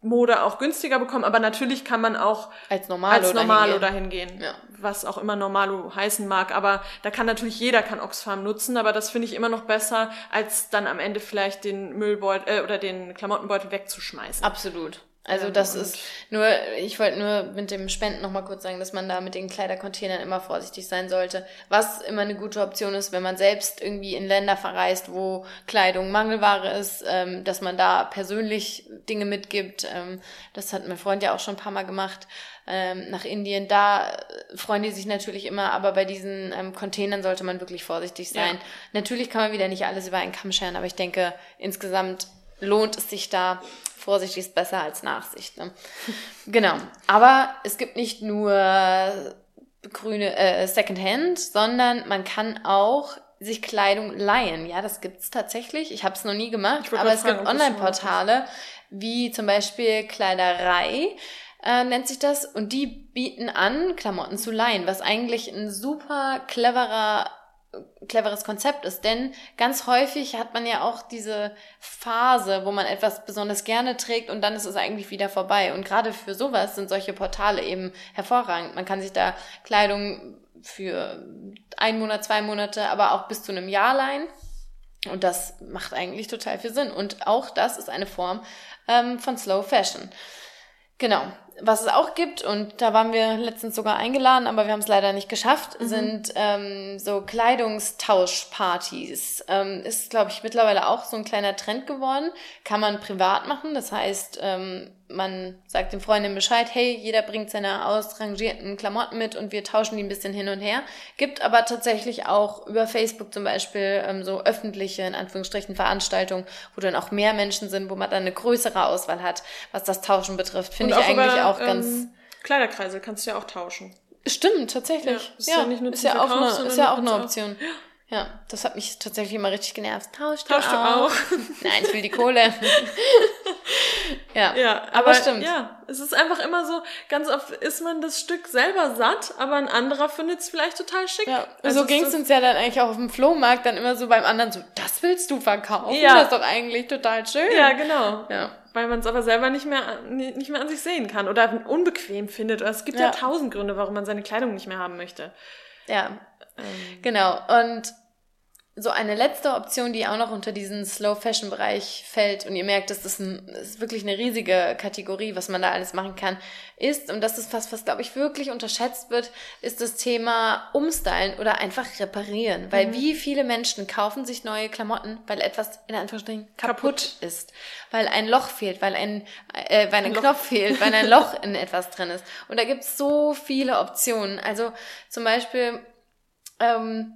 Mode auch günstiger bekommen, aber natürlich kann man auch als Normalo, als Normalo dahin gehen, ja. Was auch immer Normalo heißen mag. Aber da kann natürlich jeder kann Oxfam nutzen, aber das finde ich immer noch besser, als dann am Ende vielleicht den Müllbeutel äh, oder den Klamottenbeutel wegzuschmeißen. Absolut. Also das ist nur, ich wollte nur mit dem Spenden nochmal kurz sagen, dass man da mit den Kleidercontainern immer vorsichtig sein sollte. Was immer eine gute Option ist, wenn man selbst irgendwie in Länder verreist, wo Kleidung Mangelware ist, ähm, dass man da persönlich Dinge mitgibt. Ähm, das hat mein Freund ja auch schon ein paar Mal gemacht. Ähm, nach Indien, da freuen die sich natürlich immer, aber bei diesen ähm, Containern sollte man wirklich vorsichtig sein. Ja. Natürlich kann man wieder nicht alles über einen Kamm scheren, aber ich denke, insgesamt lohnt es sich da. Vorsicht ist besser als Nachsicht. Ne? genau. Aber es gibt nicht nur grüne äh, Secondhand, sondern man kann auch sich Kleidung leihen. Ja, das gibt's tatsächlich. Ich habe es noch nie gemacht, aber es fragen, gibt Online-Portale wie zum Beispiel Kleiderei äh, nennt sich das und die bieten an, Klamotten zu leihen, was eigentlich ein super cleverer cleveres Konzept ist, denn ganz häufig hat man ja auch diese Phase, wo man etwas besonders gerne trägt und dann ist es eigentlich wieder vorbei. Und gerade für sowas sind solche Portale eben hervorragend. Man kann sich da Kleidung für einen Monat, zwei Monate, aber auch bis zu einem Jahr leihen. Und das macht eigentlich total viel Sinn. Und auch das ist eine Form ähm, von Slow Fashion. Genau was es auch gibt, und da waren wir letztens sogar eingeladen, aber wir haben es leider nicht geschafft, mhm. sind ähm, so Kleidungstauschpartys. Ähm, ist, glaube ich, mittlerweile auch so ein kleiner Trend geworden. Kann man privat machen. Das heißt, ähm, man sagt den Freunden Bescheid, hey, jeder bringt seine ausrangierten Klamotten mit und wir tauschen die ein bisschen hin und her. Gibt aber tatsächlich auch über Facebook zum Beispiel ähm, so öffentliche, in Anführungsstrichen, Veranstaltungen, wo dann auch mehr Menschen sind, wo man dann eine größere Auswahl hat, was das Tauschen betrifft. Finde ich eigentlich auch ganz... Ähm, Kleiderkreise kannst du ja auch tauschen. Stimmt, tatsächlich. Ja, ist ja, ja nicht nur ist ja auch eine, ist ja auch eine Option. Auch, ja, das hat mich tatsächlich immer richtig genervt. Tausch Tausch du auch. Nein, ich will die Kohle. ja, ja aber, aber, stimmt. Ja, es ist einfach immer so, ganz oft ist man das Stück selber satt, aber ein anderer findet es vielleicht total schick. Ja, also so ging es uns ja dann eigentlich auch auf dem Flohmarkt dann immer so beim anderen so, willst du verkaufen? Ja. Das ist doch eigentlich total schön. Ja, genau. Ja. Weil man es aber selber nicht mehr, nicht mehr an sich sehen kann oder unbequem findet. Oder es gibt ja. ja tausend Gründe, warum man seine Kleidung nicht mehr haben möchte. Ja, ähm. genau. Und so eine letzte Option, die auch noch unter diesen Slow Fashion Bereich fällt und ihr merkt, das ist, ein, das ist wirklich eine riesige Kategorie, was man da alles machen kann, ist, und das ist was, was glaube ich wirklich unterschätzt wird, ist das Thema Umstylen oder einfach reparieren. Weil mhm. wie viele Menschen kaufen sich neue Klamotten, weil etwas in Anführungsstrichen kaputt, kaputt. ist. Weil ein Loch fehlt, weil ein, äh, weil ein, ein Knopf fehlt, weil ein Loch in etwas drin ist. Und da gibt es so viele Optionen. Also zum Beispiel, ähm,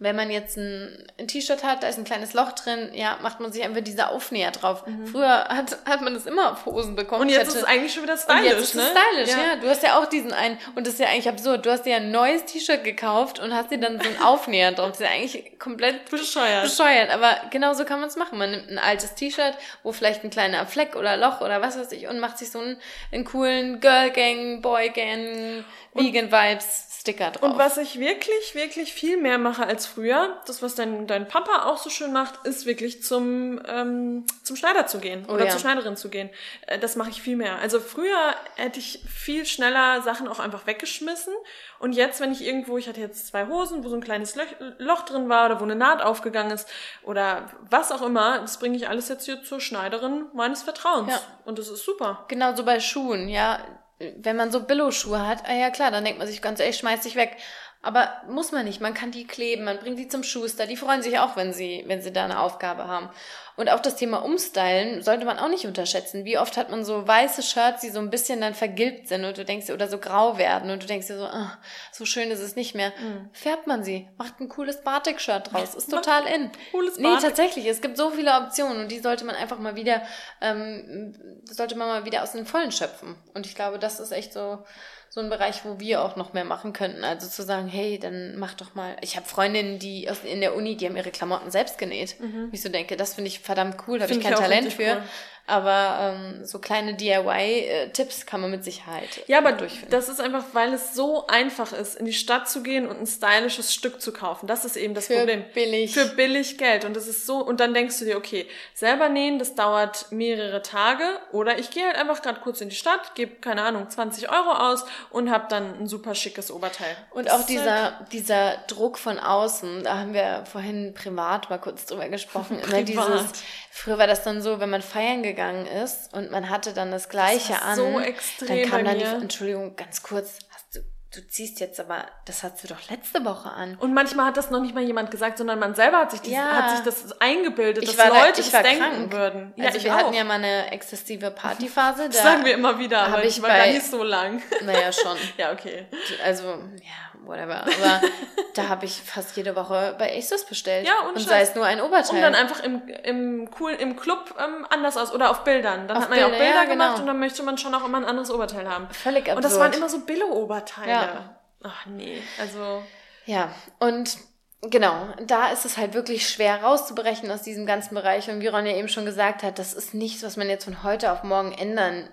wenn man jetzt ein, ein T-Shirt hat, da ist ein kleines Loch drin, ja, macht man sich einfach diese Aufnäher drauf. Mhm. Früher hat, hat man das immer auf Hosen bekommen. Und jetzt hatte, ist es eigentlich schon wieder stylisch, und jetzt ist ne? es stylisch, ja. ja. Du hast ja auch diesen einen, und das ist ja eigentlich absurd, du hast dir ein neues T-Shirt gekauft und hast dir dann so ein Aufnäher drauf. Das ist ja eigentlich komplett bescheuert. Bescheuert, aber genau so kann man es machen. Man nimmt ein altes T-Shirt, wo vielleicht ein kleiner Fleck oder Loch oder was weiß ich, und macht sich so einen, einen coolen Girl Gang, Boy Gang, Vegan Vibes Sticker drauf. Und was ich wirklich, wirklich viel mehr mache als früher, das, was dein, dein Papa auch so schön macht, ist wirklich zum, ähm, zum Schneider zu gehen oh, oder ja. zur Schneiderin zu gehen. Äh, das mache ich viel mehr. Also früher hätte ich viel schneller Sachen auch einfach weggeschmissen. Und jetzt, wenn ich irgendwo, ich hatte jetzt zwei Hosen, wo so ein kleines Loch, Loch drin war oder wo eine Naht aufgegangen ist oder was auch immer, das bringe ich alles jetzt hier zur Schneiderin meines Vertrauens. Ja. Und das ist super. Genau so bei Schuhen, ja wenn man so Billo-Schuhe hat, ah ja klar, dann denkt man sich ganz ehrlich, schmeiß dich weg. Aber muss man nicht. Man kann die kleben, man bringt die zum Schuster. Die freuen sich auch, wenn sie, wenn sie da eine Aufgabe haben. Und auch das Thema Umstylen sollte man auch nicht unterschätzen. Wie oft hat man so weiße Shirts, die so ein bisschen dann vergilbt sind und du denkst dir, oder so grau werden und du denkst dir so, ah, so schön ist es nicht mehr. Mhm. Färbt man sie, macht ein cooles Batik-Shirt draus, ist total in. Cooles Batik. Nee, tatsächlich, es gibt so viele Optionen und die sollte man einfach mal wieder, ähm, sollte man mal wieder aus den Vollen schöpfen. Und ich glaube, das ist echt so, so ein Bereich, wo wir auch noch mehr machen könnten. Also zu sagen, hey, dann mach doch mal. Ich habe Freundinnen, die aus, in der Uni, die haben ihre Klamotten selbst genäht. Mhm. Ich so denke, das finde ich verdammt cool, da habe ich kein Talent für. Cool. Aber ähm, so kleine DIY-Tipps kann man mit Sicherheit Ja, aber durchführen. Das ist einfach, weil es so einfach ist, in die Stadt zu gehen und ein stylisches Stück zu kaufen. Das ist eben das Für Problem. billig. Für billig Geld. Und das ist so, und dann denkst du dir, okay, selber nähen, das dauert mehrere Tage. Oder ich gehe halt einfach gerade kurz in die Stadt, gebe, keine Ahnung, 20 Euro aus und habe dann ein super schickes Oberteil. Und auch dieser, halt dieser Druck von außen, da haben wir vorhin privat mal kurz drüber gesprochen. Immer dieses, früher war das dann so, wenn man feiern gegangen ist und man hatte dann das Gleiche das an. So extrem. Dann kam dann die, Entschuldigung, ganz kurz, hast du, du ziehst jetzt aber, das hast du doch letzte Woche an. Und manchmal hat das noch nicht mal jemand gesagt, sondern man selber hat sich, dies, ja. hat sich das eingebildet, ich dass war, Leute ich das krank. denken würden. Ja, also wir auch. hatten ja mal eine exzessive Partyphase. das sagen wir immer wieder, aber ich war bei, gar nicht so lang. Naja, schon. ja, okay. Also, ja, whatever. Aber da habe ich fast jede Woche bei ASOS bestellt. Ja, und, und sei es nur ein Oberteil. Und dann einfach im, im cool im Club ähm, anders aus oder auf Bildern. Dann auf hat man Bilder, ja auch Bilder ja, gemacht genau. und dann möchte man schon auch immer ein anderes Oberteil haben. Völlig absurd. Und das waren immer so Billo-Oberteile. Ja. Ach nee, also. Ja, und Genau, da ist es halt wirklich schwer rauszubrechen aus diesem ganzen Bereich. Und wie Ron ja eben schon gesagt hat, das ist nichts, was man jetzt von heute auf morgen ändern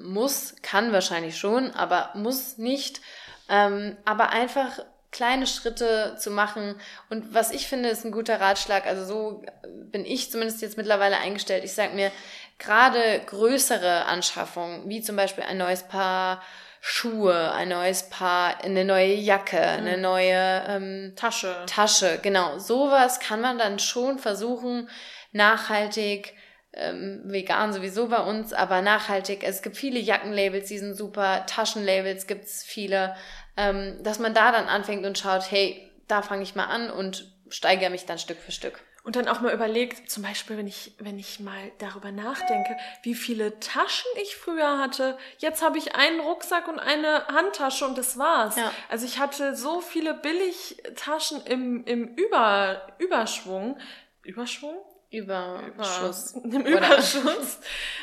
muss, kann wahrscheinlich schon, aber muss nicht. Ähm, aber einfach kleine Schritte zu machen. Und was ich finde, ist ein guter Ratschlag. Also so bin ich zumindest jetzt mittlerweile eingestellt. Ich sage mir, gerade größere Anschaffungen, wie zum Beispiel ein neues Paar Schuhe, ein neues Paar, eine neue Jacke, mhm. eine neue ähm, Tasche. Tasche, genau. Sowas kann man dann schon versuchen, nachhaltig ähm, vegan sowieso bei uns, aber nachhaltig. Es gibt viele Jackenlabels, die sind super, Taschenlabels gibt's viele, ähm, dass man da dann anfängt und schaut, hey, da fange ich mal an und steigere mich dann Stück für Stück. Und dann auch mal überlegt, zum Beispiel, wenn ich, wenn ich mal darüber nachdenke, wie viele Taschen ich früher hatte. Jetzt habe ich einen Rucksack und eine Handtasche und das war's. Ja. Also ich hatte so viele Billigtaschen im, im Über, Überschwung. Überschwung? Überschuss. Über, Im Überschuss.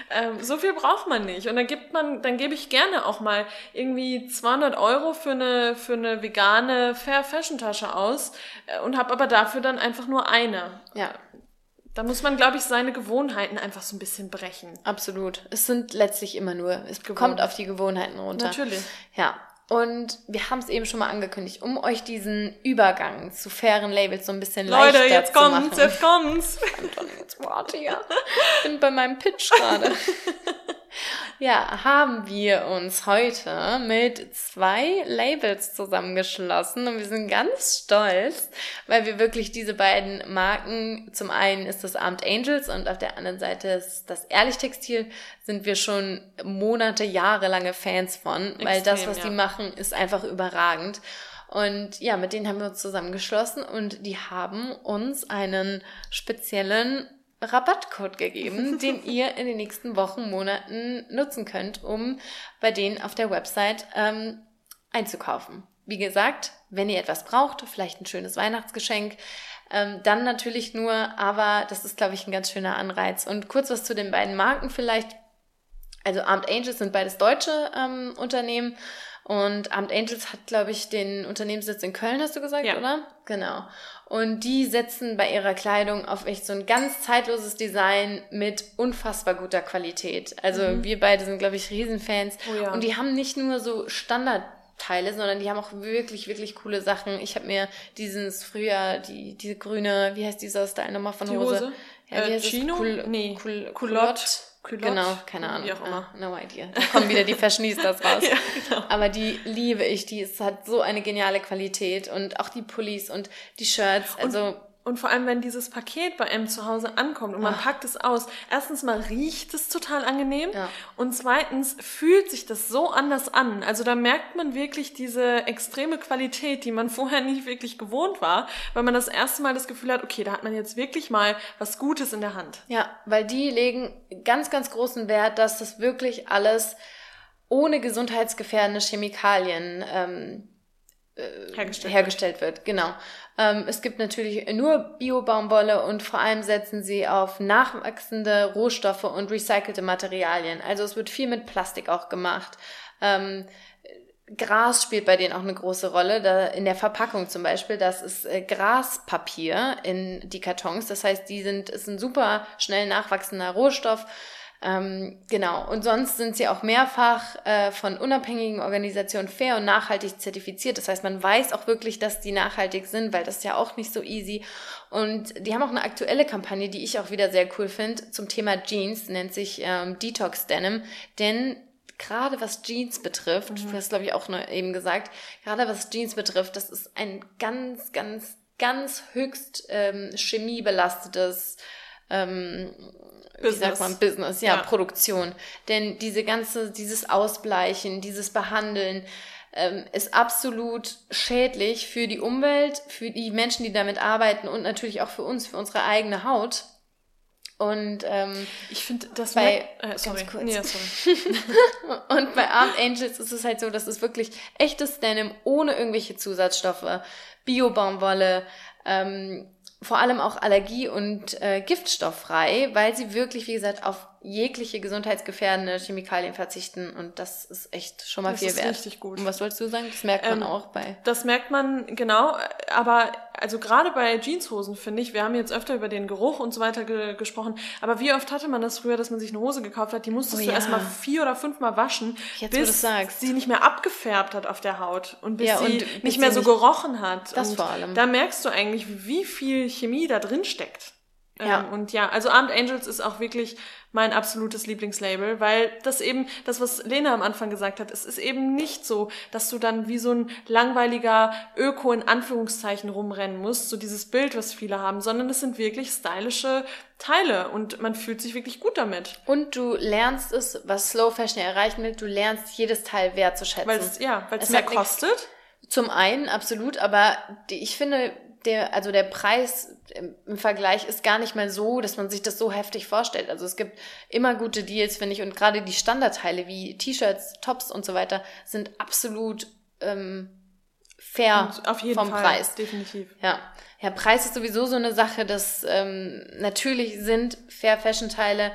ähm, so viel braucht man nicht. Und dann gibt man, dann gebe ich gerne auch mal irgendwie 200 Euro für eine, für eine vegane Fair Fashion Tasche aus äh, und habe aber dafür dann einfach nur eine. Ja. Da muss man, glaube ich, seine Gewohnheiten einfach so ein bisschen brechen. Absolut. Es sind letztlich immer nur, es Gewohn. kommt auf die Gewohnheiten runter. Natürlich. Ja. Und wir haben es eben schon mal angekündigt, um euch diesen Übergang zu fairen Labels so ein bisschen Leute, leichter jetzt zu kommt's, machen. jetzt kommt's. Anton, jetzt warte ja. Ich bin bei meinem Pitch gerade. ja, haben wir uns heute mit zwei Labels zusammengeschlossen und wir sind ganz stolz, weil wir wirklich diese beiden Marken, zum einen ist das Armed Angels und auf der anderen Seite ist das Ehrlich Textil, sind wir schon Monate, jahrelange Fans von, Extrem, weil das, was ja. die machen, ist einfach überragend. Und ja, mit denen haben wir uns zusammengeschlossen und die haben uns einen speziellen Rabattcode gegeben, den ihr in den nächsten Wochen, Monaten nutzen könnt, um bei denen auf der Website ähm, einzukaufen. Wie gesagt, wenn ihr etwas braucht, vielleicht ein schönes Weihnachtsgeschenk, ähm, dann natürlich nur, aber das ist, glaube ich, ein ganz schöner Anreiz. Und kurz was zu den beiden Marken vielleicht. Also Armed Angels sind beides deutsche ähm, Unternehmen und Armed Angels hat, glaube ich, den Unternehmenssitz in Köln, hast du gesagt, ja. oder? Genau. Und die setzen bei ihrer Kleidung auf echt so ein ganz zeitloses Design mit unfassbar guter Qualität. Also mhm. wir beide sind, glaube ich, Riesenfans. Oh ja. Und die haben nicht nur so Standardteile, sondern die haben auch wirklich, wirklich coole Sachen. Ich habe mir dieses früher, die, diese grüne, wie heißt dieser Style nochmal von Hose? Hose? Ja, wie äh, Chino? Cool, nee, cool, Culotte. Culotte? Genau, keine Ahnung. Wie auch immer. Ah, no idea. Da kommen wieder die Fashionistas raus. ja, genau. Aber die liebe ich. Die es hat so eine geniale Qualität und auch die Pullis und die Shirts. Also und vor allem, wenn dieses Paket bei einem zu Hause ankommt und man Ach. packt es aus, erstens mal riecht es total angenehm ja. und zweitens fühlt sich das so anders an. Also da merkt man wirklich diese extreme Qualität, die man vorher nicht wirklich gewohnt war, weil man das erste Mal das Gefühl hat, okay, da hat man jetzt wirklich mal was Gutes in der Hand. Ja, weil die legen ganz, ganz großen Wert, dass das wirklich alles ohne gesundheitsgefährdende Chemikalien ähm, äh, hergestellt, hergestellt wird. wird. Genau. Ähm, es gibt natürlich nur Bio-Baumwolle und vor allem setzen sie auf nachwachsende Rohstoffe und recycelte Materialien. Also es wird viel mit Plastik auch gemacht. Ähm, Gras spielt bei denen auch eine große Rolle. Da in der Verpackung zum Beispiel, das ist äh, Graspapier in die Kartons. Das heißt, die sind, ist ein super schnell nachwachsender Rohstoff. Ähm, genau. Und sonst sind sie auch mehrfach äh, von unabhängigen Organisationen fair und nachhaltig zertifiziert. Das heißt, man weiß auch wirklich, dass die nachhaltig sind, weil das ist ja auch nicht so easy. Und die haben auch eine aktuelle Kampagne, die ich auch wieder sehr cool finde, zum Thema Jeans, nennt sich ähm, Detox Denim. Denn gerade was Jeans betrifft, mhm. du hast glaube ich auch nur eben gesagt, gerade was Jeans betrifft, das ist ein ganz, ganz, ganz höchst ähm, chemiebelastetes ähm, Business. wie sagt man, Business, ja, ja, Produktion. Denn diese ganze, dieses Ausbleichen, dieses Behandeln, ähm, ist absolut schädlich für die Umwelt, für die Menschen, die damit arbeiten und natürlich auch für uns, für unsere eigene Haut. Und ähm, ich finde, das bei äh, sorry. Kurz. Ja, sorry. und bei Armed Angels ist es halt so, dass es wirklich echtes Denim ohne irgendwelche Zusatzstoffe, Bio-Baumwolle, ähm, vor allem auch allergie- und äh, giftstofffrei, weil sie wirklich, wie gesagt, auf jegliche gesundheitsgefährdende Chemikalien verzichten und das ist echt schon mal das viel ist wert. Richtig gut. Und was sollst du sagen? Das merkt man ähm, auch bei. Das merkt man genau, aber also gerade bei Jeanshosen finde ich, wir haben jetzt öfter über den Geruch und so weiter ge gesprochen, aber wie oft hatte man das früher, dass man sich eine Hose gekauft hat, die musstest oh, du ja. erstmal vier oder fünfmal waschen, jetzt, bis sie nicht mehr abgefärbt hat auf der Haut und bis ja, sie und nicht mehr so nicht gerochen hat. Das und vor allem. Da merkst du eigentlich, wie viel Chemie da drin steckt. Ja. Ähm, und ja, also Armed Angels ist auch wirklich mein absolutes Lieblingslabel, weil das eben, das, was Lena am Anfang gesagt hat, es ist eben nicht so, dass du dann wie so ein langweiliger Öko in Anführungszeichen rumrennen musst, so dieses Bild, was viele haben, sondern es sind wirklich stylische Teile und man fühlt sich wirklich gut damit. Und du lernst es, was Slow Fashion erreichen will, du lernst jedes Teil wertzuschätzen. Weil es, ja, weil es mehr kostet. Zum einen, absolut, aber die, ich finde, der, also der Preis im Vergleich ist gar nicht mal so, dass man sich das so heftig vorstellt. Also es gibt immer gute Deals, finde ich, und gerade die Standardteile wie T-Shirts, Tops und so weiter sind absolut ähm, fair auf jeden vom Fall, Preis. Definitiv. Ja. Ja, Preis ist sowieso so eine Sache, dass ähm, natürlich sind Fair Fashion Teile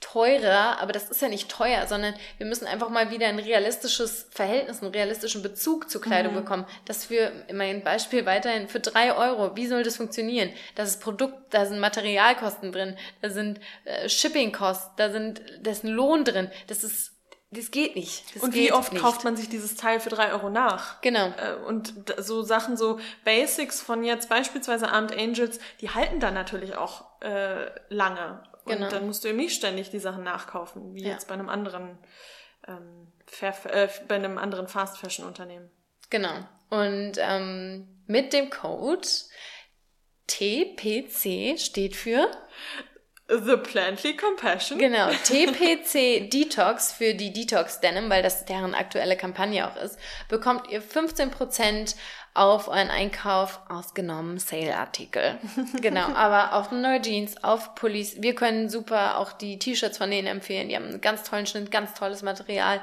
teurer, aber das ist ja nicht teuer, sondern wir müssen einfach mal wieder ein realistisches Verhältnis, einen realistischen Bezug zur Kleidung mhm. bekommen. Dass wir, mein Beispiel weiterhin, für drei Euro, wie soll das funktionieren? Das ist Produkt, da sind Materialkosten drin, da sind äh, Shippingkosten, da sind, da ist ein Lohn drin. Das ist das geht nicht. Das und wie oft nicht. kauft man sich dieses Teil für drei Euro nach? Genau. Äh, und so Sachen, so Basics von jetzt beispielsweise Armed Angels, die halten dann natürlich auch äh, lange. Genau. Und dann musst du eben nicht ständig die Sachen nachkaufen, wie ja. jetzt bei einem anderen ähm, äh, bei einem anderen Fast Fashion Unternehmen. Genau. Und ähm, mit dem Code TPC steht für The Plantly Compassion. Genau, TPC Detox für die Detox Denim, weil das deren aktuelle Kampagne auch ist, bekommt ihr 15% auf euren Einkauf ausgenommen Sale-Artikel. genau, aber auf neue Jeans, auf Pullis. Wir können super auch die T-Shirts von denen empfehlen. Die haben einen ganz tollen Schnitt, ganz tolles Material.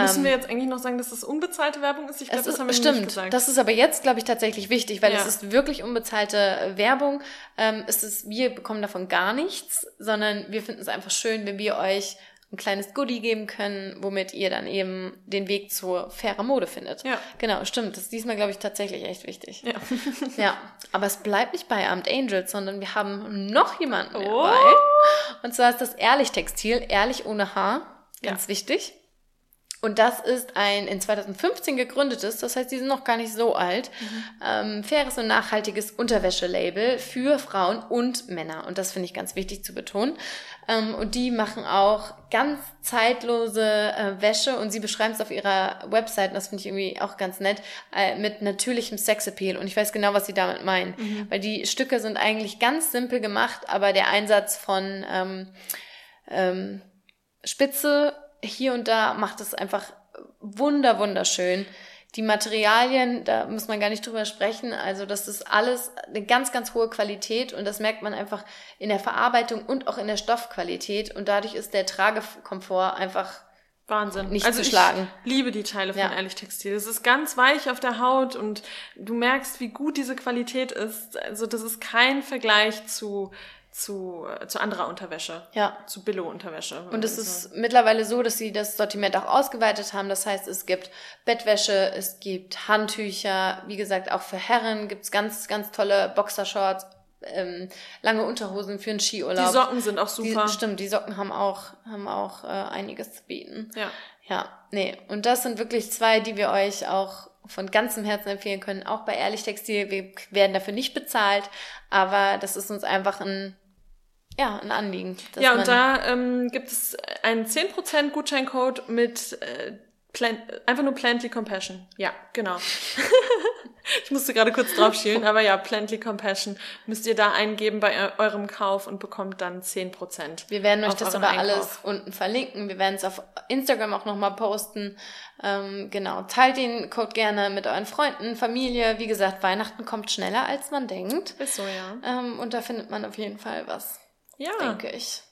Müssen ähm, wir jetzt eigentlich noch sagen, dass das unbezahlte Werbung ist? Ich glaube, das haben wir stimmt. nicht gesagt. Das ist aber jetzt, glaube ich, tatsächlich wichtig, weil ja. es ist wirklich unbezahlte Werbung. Ähm, es ist, wir bekommen davon gar nichts, sondern wir finden es einfach schön, wenn wir euch ein kleines Goodie geben können, womit ihr dann eben den Weg zur fairer Mode findet. Ja. Genau, stimmt. Das ist diesmal, glaube ich, tatsächlich echt wichtig. Ja. ja. Aber es bleibt nicht bei Armed Angels, sondern wir haben noch jemanden oh. dabei. Und zwar ist das Ehrlich Textil, ehrlich ohne Haar. Ganz ja. wichtig. Und das ist ein in 2015 gegründetes, das heißt, die sind noch gar nicht so alt, mhm. ähm, faires und nachhaltiges Unterwäschelabel für Frauen und Männer. Und das finde ich ganz wichtig zu betonen. Ähm, und die machen auch ganz zeitlose äh, Wäsche und sie beschreiben es auf ihrer Website, und das finde ich irgendwie auch ganz nett, äh, mit natürlichem Sexappeal. Und ich weiß genau, was sie damit meinen. Mhm. Weil die Stücke sind eigentlich ganz simpel gemacht, aber der Einsatz von ähm, ähm, Spitze hier und da macht es einfach wunder, wunderschön. Die Materialien, da muss man gar nicht drüber sprechen. Also das ist alles eine ganz, ganz hohe Qualität und das merkt man einfach in der Verarbeitung und auch in der Stoffqualität und dadurch ist der Tragekomfort einfach Wahnsinn. Nicht also zu schlagen. Ich liebe die Teile von ja. Ehrlich Textil. Es ist ganz weich auf der Haut und du merkst, wie gut diese Qualität ist. Also das ist kein Vergleich zu zu, zu anderer Unterwäsche. Ja. Zu Billo-Unterwäsche. Und es ist mittlerweile so, dass sie das Sortiment auch ausgeweitet haben. Das heißt, es gibt Bettwäsche, es gibt Handtücher, wie gesagt, auch für Herren gibt's ganz, ganz tolle Boxershorts, ähm, lange Unterhosen für einen Skiurlaub. Die Socken sind auch super. Die, stimmt, die Socken haben auch, haben auch äh, einiges zu bieten. Ja. Ja, nee. Und das sind wirklich zwei, die wir euch auch von ganzem Herzen empfehlen können, auch bei Ehrlich Textil. Wir werden dafür nicht bezahlt, aber das ist uns einfach ein ja, ein Anliegen. Ja, und da ähm, gibt es einen 10% Gutscheincode mit äh, Plant, einfach nur Plantly Compassion. Ja, genau. ich musste gerade kurz drauf schielen, aber ja, Plantly Compassion müsst ihr da eingeben bei eurem Kauf und bekommt dann 10%. Wir werden euch das aber Einkauf. alles unten verlinken. Wir werden es auf Instagram auch nochmal posten. Ähm, genau, teilt den Code gerne mit euren Freunden, Familie. Wie gesagt, Weihnachten kommt schneller, als man denkt. Ist so, ja. Ähm, und da findet man auf jeden Fall was. Ja. Denke ich.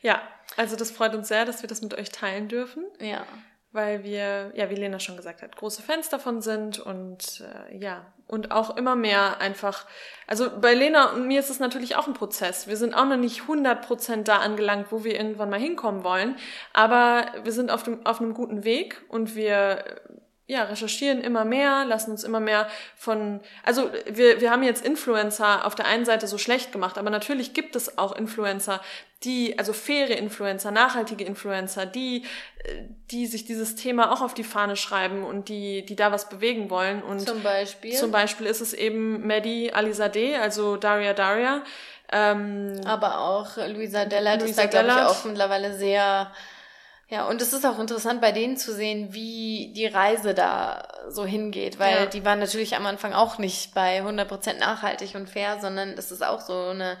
Ja, also das freut uns sehr, dass wir das mit euch teilen dürfen. Ja. Weil wir, ja, wie Lena schon gesagt hat, große Fans davon sind und äh, ja, und auch immer mehr einfach, also bei Lena und mir ist es natürlich auch ein Prozess. Wir sind auch noch nicht 100% da angelangt, wo wir irgendwann mal hinkommen wollen, aber wir sind auf, dem, auf einem guten Weg und wir ja, recherchieren immer mehr, lassen uns immer mehr von, also wir, wir haben jetzt Influencer auf der einen Seite so schlecht gemacht, aber natürlich gibt es auch Influencer, die, also faire Influencer, nachhaltige Influencer, die, die sich dieses Thema auch auf die Fahne schreiben und die, die da was bewegen wollen. Und zum Beispiel? Zum Beispiel ist es eben Maddie Alizadeh, also Daria Daria. Ähm, aber auch Luisa Dellert Luisa ist da, glaube ich, auch mittlerweile sehr ja, und es ist auch interessant bei denen zu sehen, wie die Reise da so hingeht, weil ja. die waren natürlich am Anfang auch nicht bei 100% nachhaltig und fair, sondern es ist auch so eine,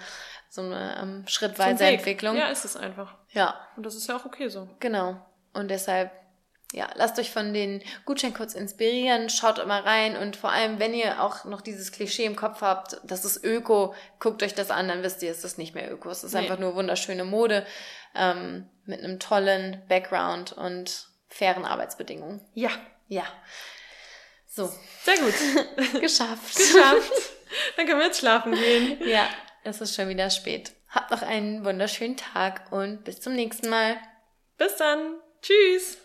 so eine ähm, schrittweise Entwicklung. Ja, ist es einfach. Ja. Und das ist ja auch okay so. Genau. Und deshalb, ja, lasst euch von den Gutscheincodes inspirieren, schaut immer rein und vor allem, wenn ihr auch noch dieses Klischee im Kopf habt, das ist Öko, guckt euch das an, dann wisst ihr, es ist nicht mehr Öko, es ist nee. einfach nur wunderschöne Mode ähm, mit einem tollen Background und fairen Arbeitsbedingungen. Ja. Ja. So. Sehr gut. Geschafft. Geschafft. Dann können wir jetzt schlafen gehen. Ja, es ist schon wieder spät. Habt noch einen wunderschönen Tag und bis zum nächsten Mal. Bis dann. Tschüss.